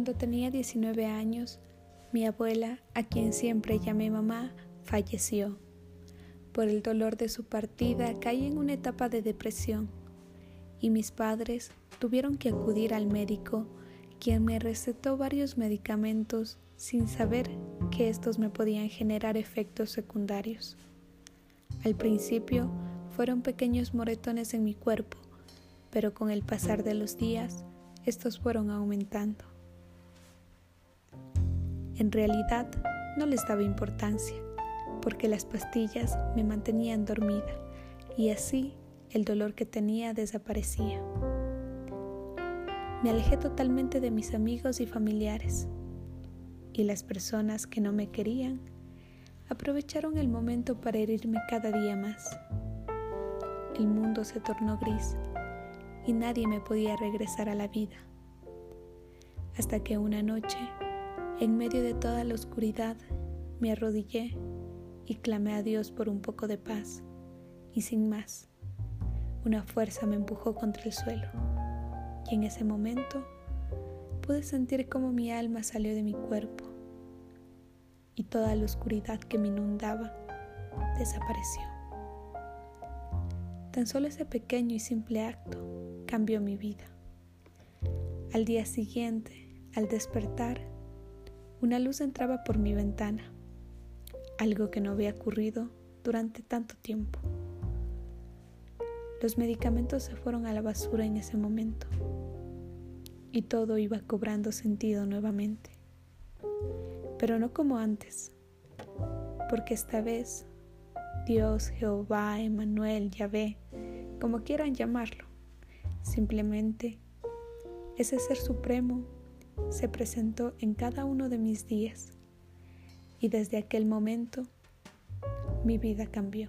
Cuando tenía 19 años, mi abuela, a quien siempre llamé mamá, falleció. Por el dolor de su partida caí en una etapa de depresión y mis padres tuvieron que acudir al médico, quien me recetó varios medicamentos sin saber que estos me podían generar efectos secundarios. Al principio fueron pequeños moretones en mi cuerpo, pero con el pasar de los días estos fueron aumentando. En realidad no les daba importancia, porque las pastillas me mantenían dormida y así el dolor que tenía desaparecía. Me alejé totalmente de mis amigos y familiares, y las personas que no me querían aprovecharon el momento para herirme cada día más. El mundo se tornó gris y nadie me podía regresar a la vida. Hasta que una noche en medio de toda la oscuridad, me arrodillé y clamé a Dios por un poco de paz, y sin más, una fuerza me empujó contra el suelo, y en ese momento pude sentir cómo mi alma salió de mi cuerpo, y toda la oscuridad que me inundaba desapareció. Tan solo ese pequeño y simple acto cambió mi vida. Al día siguiente, al despertar, una luz entraba por mi ventana, algo que no había ocurrido durante tanto tiempo. Los medicamentos se fueron a la basura en ese momento y todo iba cobrando sentido nuevamente, pero no como antes, porque esta vez Dios, Jehová, Emanuel, Yahvé, como quieran llamarlo, simplemente ese ser supremo se presentó en cada uno de mis días y desde aquel momento mi vida cambió.